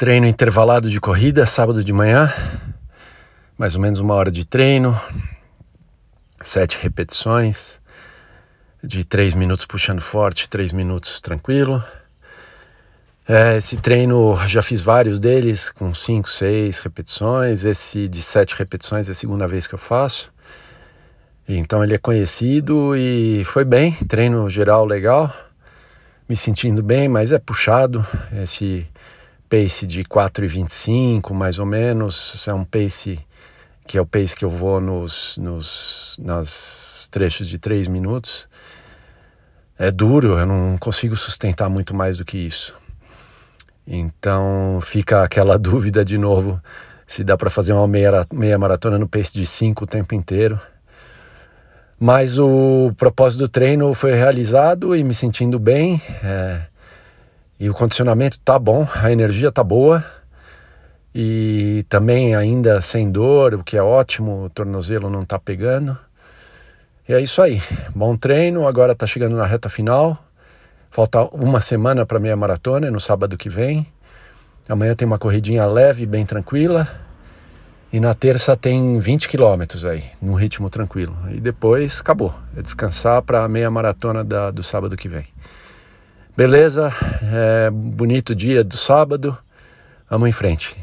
Treino intervalado de corrida, sábado de manhã, mais ou menos uma hora de treino, sete repetições, de três minutos puxando forte, três minutos tranquilo. É, esse treino já fiz vários deles, com cinco, seis repetições. Esse de sete repetições é a segunda vez que eu faço. Então ele é conhecido e foi bem, treino geral legal, me sentindo bem, mas é puxado. Esse pace de 4,25 mais ou menos. É um pace que é o pace que eu vou nos, nos nas trechos de 3 minutos. É duro, eu não consigo sustentar muito mais do que isso. Então fica aquela dúvida de novo se dá para fazer uma meia, meia maratona no pace de 5 o tempo inteiro. Mas o propósito do treino foi realizado e me sentindo bem. É, e o condicionamento tá bom, a energia tá boa e também ainda sem dor, o que é ótimo, o tornozelo não tá pegando. E é isso aí. Bom treino, agora tá chegando na reta final. Falta uma semana para meia maratona, no sábado que vem. Amanhã tem uma corridinha leve, bem tranquila. E na terça tem 20 quilômetros aí, num ritmo tranquilo. E depois acabou. É descansar para a meia maratona da, do sábado que vem. Beleza? É, bonito dia do sábado. Vamos em frente.